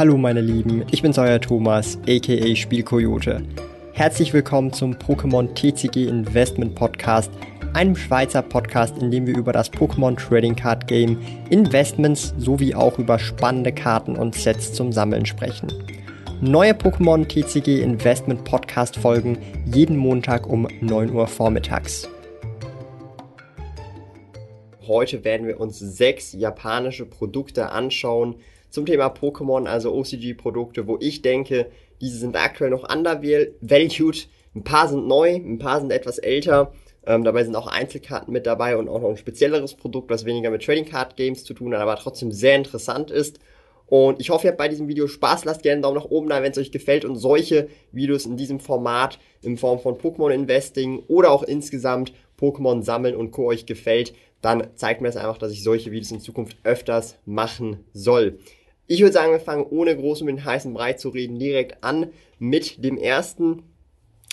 Hallo meine Lieben, ich bin's euer Thomas, aka Spielkoyote. Herzlich willkommen zum Pokémon TCG Investment Podcast, einem Schweizer Podcast, in dem wir über das Pokémon Trading Card Game, Investments sowie auch über spannende Karten und Sets zum Sammeln sprechen. Neue Pokémon TCG Investment Podcast folgen jeden Montag um 9 Uhr vormittags. Heute werden wir uns sechs japanische Produkte anschauen zum Thema Pokémon, also OCG-Produkte, wo ich denke, diese sind aktuell noch undervalued. Ein paar sind neu, ein paar sind etwas älter. Ähm, dabei sind auch Einzelkarten mit dabei und auch noch ein spezielleres Produkt, was weniger mit Trading Card Games zu tun hat, aber trotzdem sehr interessant ist. Und ich hoffe, ihr habt bei diesem Video Spaß. Lasst gerne einen Daumen nach oben da, wenn es euch gefällt und solche Videos in diesem Format in Form von Pokémon Investing oder auch insgesamt Pokémon sammeln und Co. euch gefällt, dann zeigt mir das einfach, dass ich solche Videos in Zukunft öfters machen soll. Ich würde sagen, wir fangen ohne groß um den heißen Brei zu reden direkt an mit dem ersten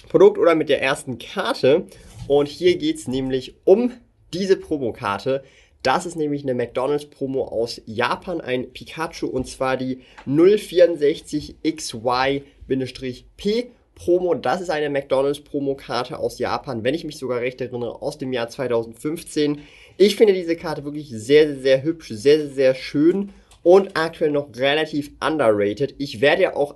Produkt oder mit der ersten Karte. Und hier geht's nämlich um diese Promokarte. Das ist nämlich eine McDonald's-Promo aus Japan, ein Pikachu und zwar die 064XY-P. Promo, das ist eine McDonald's Promokarte aus Japan, wenn ich mich sogar recht erinnere, aus dem Jahr 2015. Ich finde diese Karte wirklich sehr, sehr, sehr hübsch, sehr, sehr, sehr schön und aktuell noch relativ underrated. Ich werde ja auch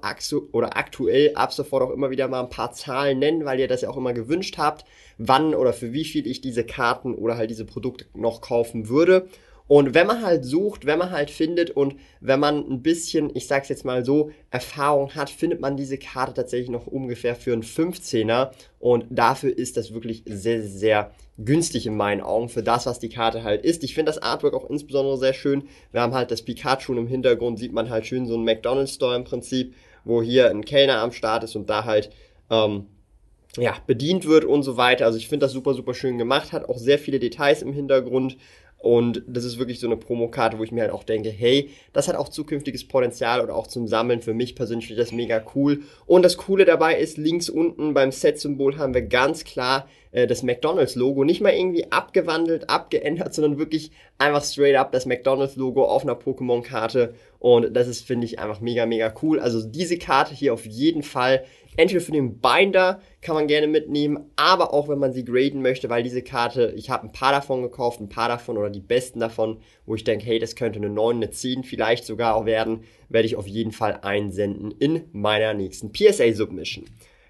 oder aktuell ab sofort auch immer wieder mal ein paar Zahlen nennen, weil ihr das ja auch immer gewünscht habt, wann oder für wie viel ich diese Karten oder halt diese Produkte noch kaufen würde. Und wenn man halt sucht, wenn man halt findet und wenn man ein bisschen, ich sag's jetzt mal so, Erfahrung hat, findet man diese Karte tatsächlich noch ungefähr für einen 15er. Und dafür ist das wirklich sehr, sehr günstig in meinen Augen für das, was die Karte halt ist. Ich finde das Artwork auch insbesondere sehr schön. Wir haben halt das Pikachu im Hintergrund, sieht man halt schön so ein McDonald's Store im Prinzip, wo hier ein Kellner am Start ist und da halt ähm, ja, bedient wird und so weiter. Also ich finde das super, super schön gemacht, hat auch sehr viele Details im Hintergrund. Und das ist wirklich so eine Promokarte, wo ich mir halt auch denke, hey, das hat auch zukünftiges Potenzial oder auch zum Sammeln. Für mich persönlich ich das mega cool. Und das Coole dabei ist, links unten beim Set-Symbol haben wir ganz klar äh, das McDonalds-Logo. Nicht mal irgendwie abgewandelt, abgeändert, sondern wirklich einfach straight up das McDonalds-Logo auf einer Pokémon-Karte. Und das ist, finde ich, einfach mega, mega cool. Also diese Karte hier auf jeden Fall Entweder für den Binder kann man gerne mitnehmen, aber auch wenn man sie graden möchte, weil diese Karte, ich habe ein paar davon gekauft, ein paar davon oder die besten davon, wo ich denke, hey, das könnte eine 9, eine 10 vielleicht sogar auch werden, werde ich auf jeden Fall einsenden in meiner nächsten PSA-Submission.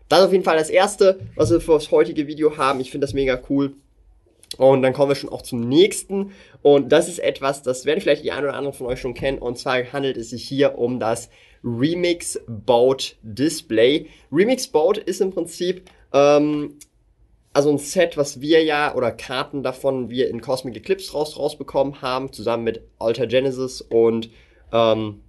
Das ist auf jeden Fall das erste, was wir für das heutige Video haben. Ich finde das mega cool. Und dann kommen wir schon auch zum nächsten. Und das ist etwas, das werden vielleicht die ein oder anderen von euch schon kennen. Und zwar handelt es sich hier um das Remix Boat Display. Remix Boat ist im Prinzip ähm, also ein Set, was wir ja, oder Karten davon wir in Cosmic Eclipse raus, rausbekommen haben, zusammen mit Alter Genesis und ähm,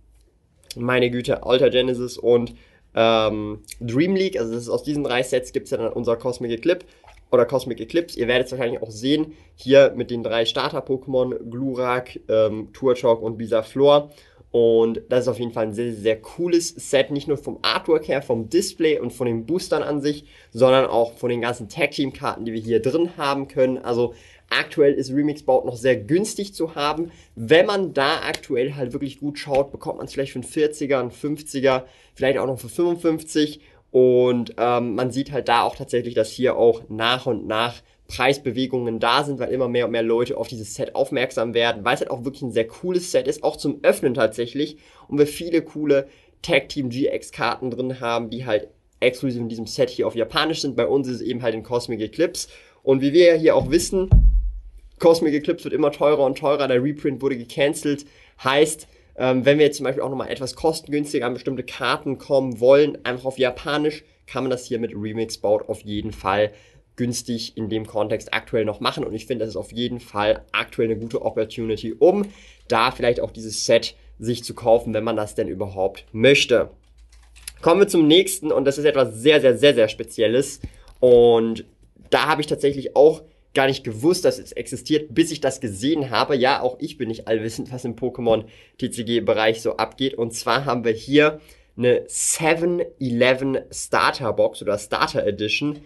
meine Güte, Alter Genesis und ähm, Dream League. Also das ist aus diesen drei Sets gibt es ja dann unser Cosmic Eclipse oder Cosmic Eclipse. Ihr werdet es wahrscheinlich auch sehen, hier mit den drei Starter-Pokémon, Glurak, ähm, Turtok und Bisaflor. Und das ist auf jeden Fall ein sehr, sehr cooles Set, nicht nur vom Artwork her, vom Display und von den Boostern an sich, sondern auch von den ganzen Tag-Team-Karten, die wir hier drin haben können. Also aktuell ist Remix Bout noch sehr günstig zu haben. Wenn man da aktuell halt wirklich gut schaut, bekommt man es vielleicht für einen 40er, einen 50er, vielleicht auch noch für 55. Und ähm, man sieht halt da auch tatsächlich, dass hier auch nach und nach Preisbewegungen da sind, weil immer mehr und mehr Leute auf dieses Set aufmerksam werden, weil es halt auch wirklich ein sehr cooles Set ist, auch zum Öffnen tatsächlich. Und wir viele coole Tag Team GX Karten drin haben, die halt exklusiv in diesem Set hier auf Japanisch sind. Bei uns ist es eben halt in Cosmic Eclipse. Und wie wir ja hier auch wissen, Cosmic Eclipse wird immer teurer und teurer, der Reprint wurde gecancelt, heißt, ähm, wenn wir jetzt zum Beispiel auch nochmal etwas kostengünstiger an bestimmte Karten kommen wollen, einfach auf Japanisch, kann man das hier mit Remix Bout auf jeden Fall günstig in dem Kontext aktuell noch machen. Und ich finde, das ist auf jeden Fall aktuell eine gute Opportunity, um da vielleicht auch dieses Set sich zu kaufen, wenn man das denn überhaupt möchte. Kommen wir zum nächsten und das ist etwas sehr, sehr, sehr, sehr Spezielles. Und da habe ich tatsächlich auch gar nicht gewusst, dass es existiert, bis ich das gesehen habe. Ja, auch ich bin nicht allwissend, was im Pokémon TCG-Bereich so abgeht. Und zwar haben wir hier eine 7-Eleven Starter Box oder Starter Edition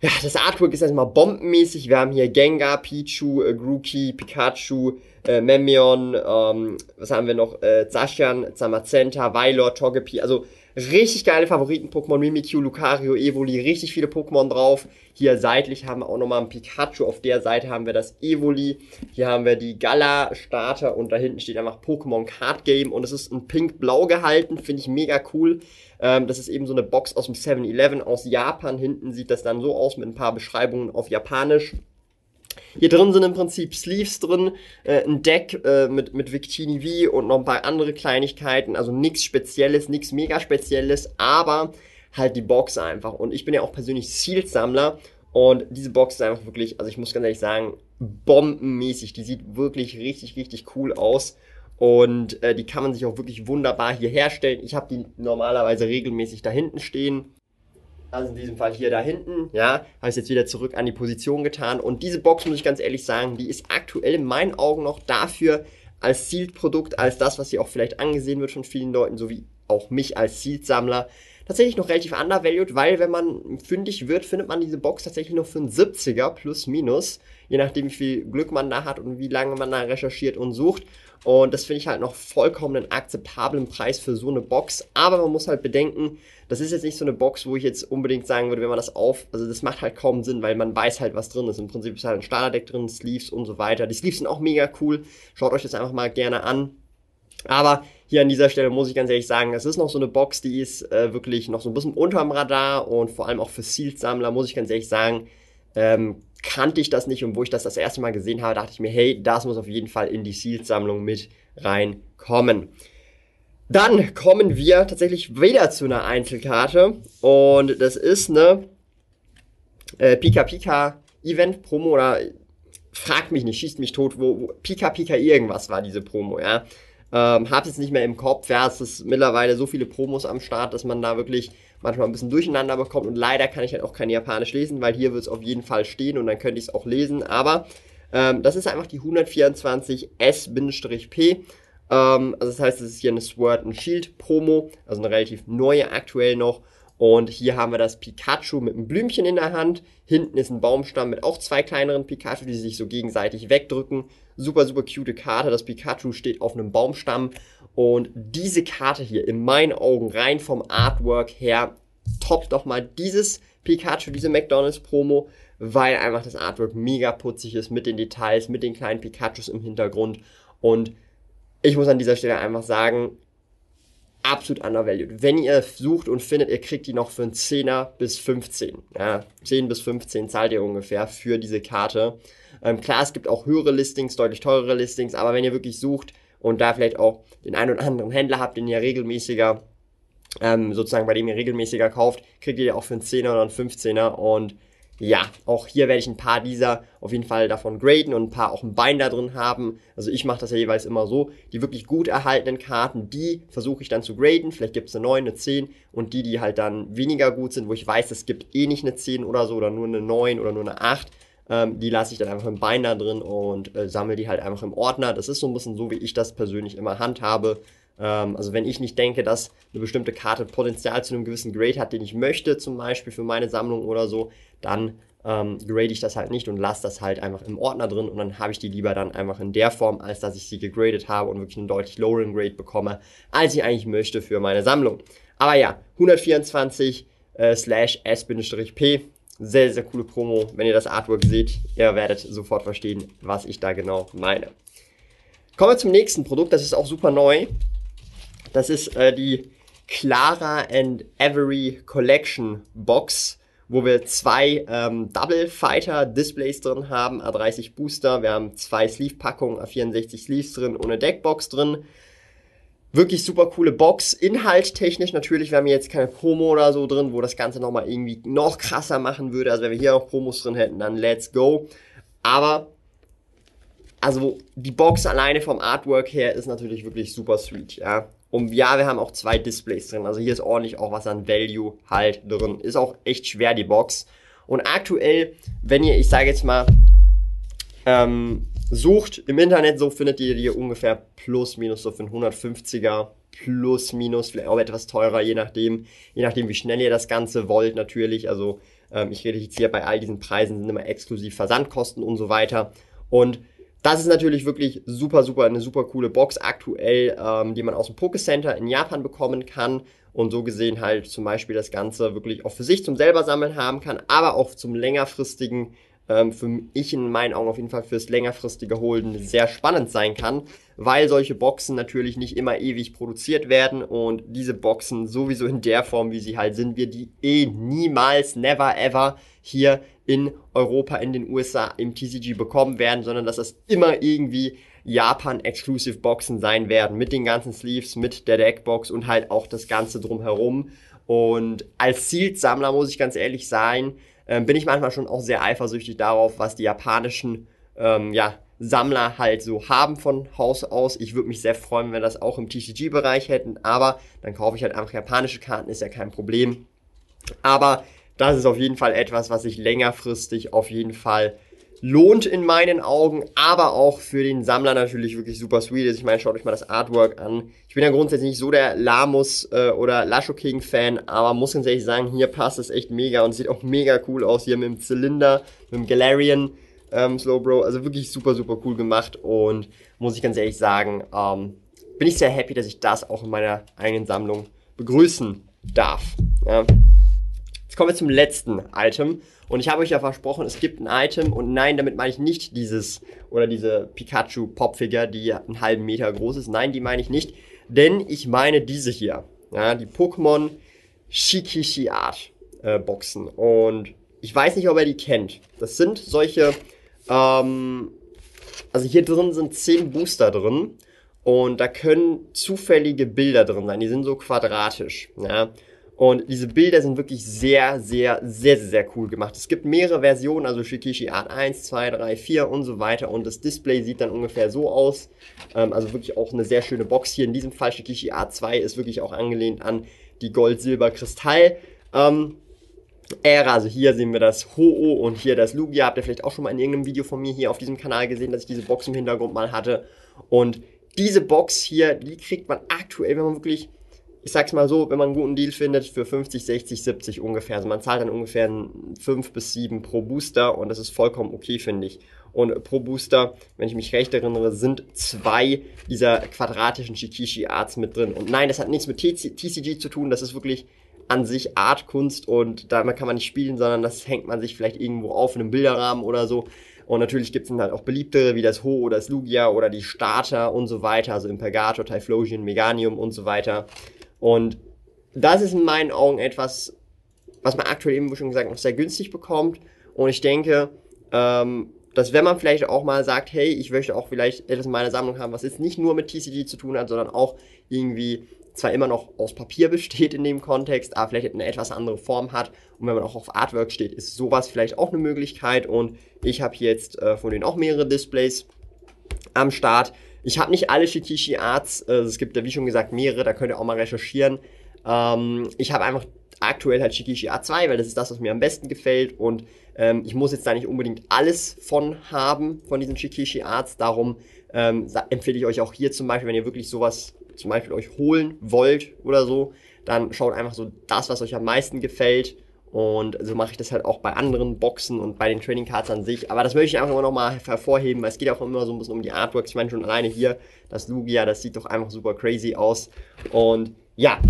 ja, das Artwork ist erstmal bombenmäßig. Wir haben hier Gengar, Pichu, äh, Grookey, Pikachu, äh, Memion, ähm, was haben wir noch, äh, Zacian, Zamazenta, Vailor, Togepi, also richtig geile Favoriten-Pokémon, Mimikyu, Lucario, Evoli, richtig viele Pokémon drauf. Hier seitlich haben wir auch nochmal ein Pikachu, auf der Seite haben wir das Evoli, hier haben wir die Gala-Starter und da hinten steht einfach Pokémon Card Game und es ist in pink-blau gehalten, finde ich mega cool. Ähm, das ist eben so eine Box aus dem 7-Eleven aus Japan, hinten sieht das dann so aus mit ein paar Beschreibungen auf Japanisch. Hier drin sind im Prinzip Sleeves drin, äh, ein Deck äh, mit, mit Victini V und noch ein paar andere Kleinigkeiten. Also nichts Spezielles, nichts mega Spezielles, aber halt die Box einfach. Und ich bin ja auch persönlich Sealed-Sammler und diese Box ist einfach wirklich, also ich muss ganz ehrlich sagen, bombenmäßig. Die sieht wirklich richtig, richtig cool aus. Und äh, die kann man sich auch wirklich wunderbar hier herstellen. Ich habe die normalerweise regelmäßig da hinten stehen also in diesem Fall hier da hinten, ja, habe ich jetzt wieder zurück an die Position getan. Und diese Box, muss ich ganz ehrlich sagen, die ist aktuell in meinen Augen noch dafür als Sealed-Produkt, als das, was hier auch vielleicht angesehen wird von vielen Leuten, so wie auch mich als Sealed-Sammler, tatsächlich noch relativ undervalued, weil wenn man fündig wird, findet man diese Box tatsächlich noch für einen 70er plus minus, je nachdem wie viel Glück man da hat und wie lange man da recherchiert und sucht. Und das finde ich halt noch vollkommen einen akzeptablen Preis für so eine Box. Aber man muss halt bedenken, das ist jetzt nicht so eine Box, wo ich jetzt unbedingt sagen würde, wenn man das auf, also das macht halt kaum Sinn, weil man weiß halt, was drin ist. Im Prinzip ist halt ein Starterdeck drin, Sleeves und so weiter. Die Sleeves sind auch mega cool. Schaut euch das einfach mal gerne an. Aber hier an dieser Stelle muss ich ganz ehrlich sagen, es ist noch so eine Box, die ist äh, wirklich noch so ein bisschen unterm Radar und vor allem auch für Sealed-Sammler muss ich ganz ehrlich sagen, ähm, kannte ich das nicht und wo ich das das erste Mal gesehen habe, dachte ich mir, hey, das muss auf jeden Fall in die Sealed-Sammlung mit reinkommen. Dann kommen wir tatsächlich wieder zu einer Einzelkarte und das ist eine äh, Pika Pika Event Promo oder fragt mich nicht, schießt mich tot, wo, wo Pika Pika irgendwas war diese Promo, ja. Ähm, hab jetzt nicht mehr im Kopf, ja, es ist mittlerweile so viele Promos am Start, dass man da wirklich manchmal ein bisschen durcheinander bekommt. Und leider kann ich halt auch kein Japanisch lesen, weil hier wird es auf jeden Fall stehen und dann könnte ich es auch lesen, aber ähm, das ist einfach die 124 S-P. Ähm, also das heißt, es ist hier eine Sword and Shield Promo, also eine relativ neue aktuell noch. Und hier haben wir das Pikachu mit einem Blümchen in der Hand. Hinten ist ein Baumstamm mit auch zwei kleineren Pikachu, die sich so gegenseitig wegdrücken. Super, super cute Karte. Das Pikachu steht auf einem Baumstamm. Und diese Karte hier, in meinen Augen, rein vom Artwork her, toppt doch mal dieses Pikachu, diese McDonalds Promo, weil einfach das Artwork mega putzig ist mit den Details, mit den kleinen Pikachus im Hintergrund. Und ich muss an dieser Stelle einfach sagen, absolut undervalued. Wenn ihr sucht und findet, ihr kriegt die noch für einen 10er bis 15. Ja, 10 bis 15 zahlt ihr ungefähr für diese Karte. Ähm, klar, es gibt auch höhere Listings, deutlich teurere Listings, aber wenn ihr wirklich sucht und da vielleicht auch den einen oder anderen Händler habt, den ihr regelmäßiger, ähm, sozusagen bei dem ihr regelmäßiger kauft, kriegt ihr auch für einen 10er oder einen 15er und ja, auch hier werde ich ein paar dieser auf jeden Fall davon graden und ein paar auch ein Binder drin haben. Also ich mache das ja jeweils immer so. Die wirklich gut erhaltenen Karten, die versuche ich dann zu graden. Vielleicht gibt es eine 9, eine 10 und die, die halt dann weniger gut sind, wo ich weiß, es gibt eh nicht eine 10 oder so oder nur eine 9 oder nur eine 8, ähm, die lasse ich dann einfach im Binder drin und äh, sammle die halt einfach im Ordner. Das ist so ein bisschen so, wie ich das persönlich immer handhabe. Ähm, also wenn ich nicht denke, dass eine bestimmte Karte Potenzial zu einem gewissen Grade hat, den ich möchte, zum Beispiel für meine Sammlung oder so, dann ähm, grade ich das halt nicht und lasse das halt einfach im Ordner drin und dann habe ich die lieber dann einfach in der Form, als dass ich sie gegradet habe und wirklich einen deutlich loweren Grade bekomme, als ich eigentlich möchte für meine Sammlung. Aber ja, 124 äh, slash S-P. Sehr, sehr coole Promo. Wenn ihr das Artwork seht, ihr werdet sofort verstehen, was ich da genau meine. Kommen wir zum nächsten Produkt, das ist auch super neu. Das ist äh, die Clara and Avery Collection Box, wo wir zwei ähm, Double Fighter Displays drin haben, A30 Booster. Wir haben zwei Sleeve-Packungen, A64 Sleeves drin eine Deckbox drin. Wirklich super coole Box. Inhalt technisch natürlich, wir haben jetzt keine Promo oder so drin, wo das Ganze nochmal irgendwie noch krasser machen würde. Also wenn wir hier noch Promos drin hätten, dann let's go. Aber also die Box alleine vom Artwork her ist natürlich wirklich super sweet, ja. Und ja, wir haben auch zwei Displays drin. Also hier ist ordentlich auch was an Value halt drin. Ist auch echt schwer, die Box. Und aktuell, wenn ihr, ich sage jetzt mal, ähm, sucht im Internet, so findet ihr die ungefähr plus minus so für einen 150er plus minus, vielleicht auch etwas teurer, je nachdem, je nachdem, wie schnell ihr das Ganze wollt, natürlich. Also ähm, ich rede jetzt hier bei all diesen Preisen sind immer exklusiv Versandkosten und so weiter. Und das ist natürlich wirklich super, super, eine super coole Box aktuell, ähm, die man aus dem Poké Center in Japan bekommen kann und so gesehen halt zum Beispiel das Ganze wirklich auch für sich zum selber sammeln haben kann, aber auch zum längerfristigen, ähm, für mich in meinen Augen auf jeden Fall fürs längerfristige Holden sehr spannend sein kann, weil solche Boxen natürlich nicht immer ewig produziert werden und diese Boxen sowieso in der Form, wie sie halt sind, wir die eh niemals, never ever hier in Europa, in den USA im TCG bekommen werden, sondern dass das immer irgendwie Japan-Exclusive Boxen sein werden, mit den ganzen Sleeves, mit der Deckbox und halt auch das Ganze drumherum. Und als Sealed-Sammler muss ich ganz ehrlich sein, äh, bin ich manchmal schon auch sehr eifersüchtig darauf, was die japanischen ähm, ja, Sammler halt so haben von Haus aus. Ich würde mich sehr freuen, wenn wir das auch im TCG-Bereich hätten, aber dann kaufe ich halt einfach japanische Karten, ist ja kein Problem. Aber das ist auf jeden Fall etwas, was sich längerfristig auf jeden Fall lohnt in meinen Augen, aber auch für den Sammler natürlich wirklich super sweet ist. Ich meine, schaut euch mal das Artwork an. Ich bin ja grundsätzlich nicht so der Lamus äh, oder Lasho King Fan, aber muss ganz ehrlich sagen, hier passt es echt mega und sieht auch mega cool aus hier mit dem Zylinder, mit dem Galarian ähm, Slowbro. Also wirklich super, super cool gemacht und muss ich ganz ehrlich sagen, ähm, bin ich sehr happy, dass ich das auch in meiner eigenen Sammlung begrüßen darf. Ja. Jetzt kommen wir zum letzten Item. Und ich habe euch ja versprochen, es gibt ein Item und nein, damit meine ich nicht dieses oder diese Pikachu Popfigure, die einen halben Meter groß ist. Nein, die meine ich nicht, denn ich meine diese hier. Ja, die Pokémon Shikishi Art äh, Boxen. Und ich weiß nicht, ob ihr die kennt. Das sind solche, ähm, also hier drin sind zehn Booster drin und da können zufällige Bilder drin sein. Die sind so quadratisch. Ja. Und diese Bilder sind wirklich sehr, sehr, sehr, sehr, sehr cool gemacht. Es gibt mehrere Versionen, also Shikishi Art 1, 2, 3, 4 und so weiter. Und das Display sieht dann ungefähr so aus. Ähm, also wirklich auch eine sehr schöne Box hier. In diesem Fall Shikishi Art 2 ist wirklich auch angelehnt an die Gold-Silber-Kristall. Ähm, Ära, also hier sehen wir das Ho-Oh und hier das Lugia. Habt ihr vielleicht auch schon mal in irgendeinem Video von mir hier auf diesem Kanal gesehen, dass ich diese Box im Hintergrund mal hatte. Und diese Box hier, die kriegt man aktuell, wenn man wirklich ich sag's mal so, wenn man einen guten Deal findet, für 50, 60, 70 ungefähr. Also man zahlt dann ungefähr 5 bis 7 pro Booster und das ist vollkommen okay, finde ich. Und pro Booster, wenn ich mich recht erinnere, sind zwei dieser quadratischen Shikishi Arts mit drin. Und nein, das hat nichts mit TCG zu tun, das ist wirklich an sich Artkunst und damit kann man nicht spielen, sondern das hängt man sich vielleicht irgendwo auf in einem Bilderrahmen oder so. Und natürlich gibt es dann halt auch beliebtere wie das Ho oder das Lugia oder die Starter und so weiter, also Impergator, Typhlosion, Meganium und so weiter. Und das ist in meinen Augen etwas, was man aktuell eben, schon gesagt, noch sehr günstig bekommt. Und ich denke, ähm, dass wenn man vielleicht auch mal sagt, hey, ich möchte auch vielleicht etwas in meiner Sammlung haben, was jetzt nicht nur mit TCG zu tun hat, sondern auch irgendwie zwar immer noch aus Papier besteht in dem Kontext, aber vielleicht eine etwas andere Form hat. Und wenn man auch auf Artwork steht, ist sowas vielleicht auch eine Möglichkeit. Und ich habe jetzt äh, von denen auch mehrere Displays am Start. Ich habe nicht alle Shikishi Arts, äh, es gibt ja wie schon gesagt mehrere, da könnt ihr auch mal recherchieren. Ähm, ich habe einfach aktuell halt Shikishi Art 2, weil das ist das, was mir am besten gefällt und ähm, ich muss jetzt da nicht unbedingt alles von haben, von diesen Shikishi Arts, darum ähm, empfehle ich euch auch hier zum Beispiel, wenn ihr wirklich sowas zum Beispiel euch holen wollt oder so, dann schaut einfach so das, was euch am meisten gefällt und so mache ich das halt auch bei anderen Boxen und bei den Trading Cards an sich. Aber das möchte ich einfach immer nochmal hervorheben, weil es geht auch immer so ein bisschen um die Artworks. Ich meine schon alleine hier, das Lugia, das sieht doch einfach super crazy aus. Und ja,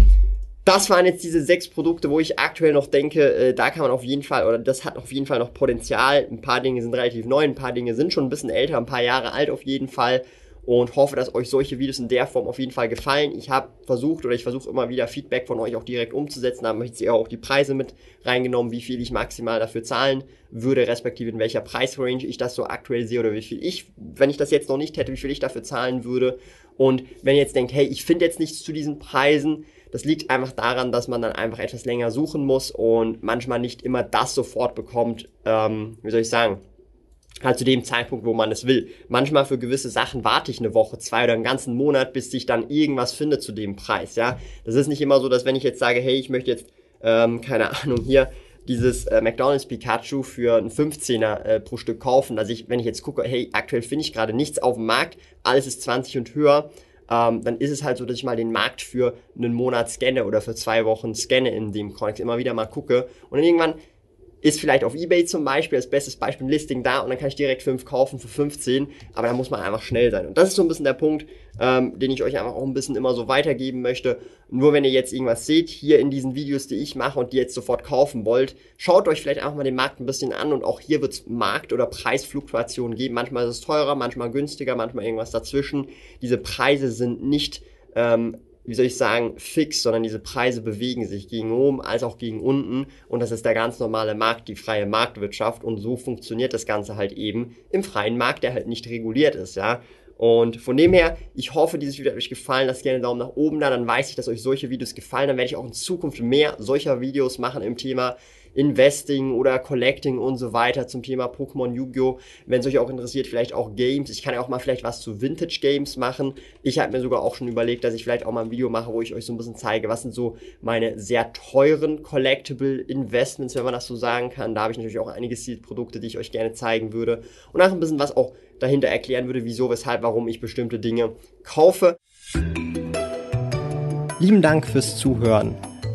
das waren jetzt diese sechs Produkte, wo ich aktuell noch denke, äh, da kann man auf jeden Fall, oder das hat auf jeden Fall noch Potenzial. Ein paar Dinge sind relativ neu, ein paar Dinge sind schon ein bisschen älter, ein paar Jahre alt auf jeden Fall und hoffe, dass euch solche Videos in der Form auf jeden Fall gefallen. Ich habe versucht oder ich versuche immer wieder Feedback von euch auch direkt umzusetzen. Da habe ich jetzt auch die Preise mit reingenommen, wie viel ich maximal dafür zahlen würde, respektive in welcher Preisrange ich das so aktuell sehe oder wie viel ich, wenn ich das jetzt noch nicht hätte, wie viel ich dafür zahlen würde. Und wenn ihr jetzt denkt, hey, ich finde jetzt nichts zu diesen Preisen, das liegt einfach daran, dass man dann einfach etwas länger suchen muss und manchmal nicht immer das sofort bekommt, ähm, wie soll ich sagen, halt zu dem Zeitpunkt, wo man es will. Manchmal für gewisse Sachen warte ich eine Woche, zwei oder einen ganzen Monat, bis ich dann irgendwas finde zu dem Preis, ja. Das ist nicht immer so, dass wenn ich jetzt sage, hey, ich möchte jetzt, ähm, keine Ahnung, hier dieses äh, McDonald's Pikachu für einen 15er äh, pro Stück kaufen. Also ich, wenn ich jetzt gucke, hey, aktuell finde ich gerade nichts auf dem Markt, alles ist 20 und höher, ähm, dann ist es halt so, dass ich mal den Markt für einen Monat scanne oder für zwei Wochen scanne in dem Kontext, immer wieder mal gucke und dann irgendwann ist vielleicht auf Ebay zum Beispiel als bestes Beispiel ein Listing da und dann kann ich direkt fünf kaufen für 15, aber da muss man einfach schnell sein. Und das ist so ein bisschen der Punkt, ähm, den ich euch einfach auch ein bisschen immer so weitergeben möchte. Nur wenn ihr jetzt irgendwas seht hier in diesen Videos, die ich mache und die jetzt sofort kaufen wollt, schaut euch vielleicht einfach mal den Markt ein bisschen an und auch hier wird es Markt- oder Preisfluktuationen geben. Manchmal ist es teurer, manchmal günstiger, manchmal irgendwas dazwischen. Diese Preise sind nicht ähm, wie soll ich sagen, fix, sondern diese Preise bewegen sich gegen oben als auch gegen unten und das ist der ganz normale Markt, die freie Marktwirtschaft und so funktioniert das Ganze halt eben im freien Markt, der halt nicht reguliert ist, ja. Und von dem her, ich hoffe, dieses Video hat euch gefallen. Lasst gerne einen Daumen nach oben da, dann weiß ich, dass euch solche Videos gefallen. Dann werde ich auch in Zukunft mehr solcher Videos machen im Thema Investing oder Collecting und so weiter zum Thema Pokémon Yu-Gi-Oh! Wenn es euch auch interessiert, vielleicht auch Games. Ich kann ja auch mal vielleicht was zu Vintage Games machen. Ich habe mir sogar auch schon überlegt, dass ich vielleicht auch mal ein Video mache, wo ich euch so ein bisschen zeige, was sind so meine sehr teuren Collectible Investments, wenn man das so sagen kann. Da habe ich natürlich auch einige Seed-Produkte, die ich euch gerne zeigen würde. Und auch ein bisschen was auch dahinter erklären würde, wieso, weshalb, warum ich bestimmte Dinge kaufe. Lieben Dank fürs Zuhören.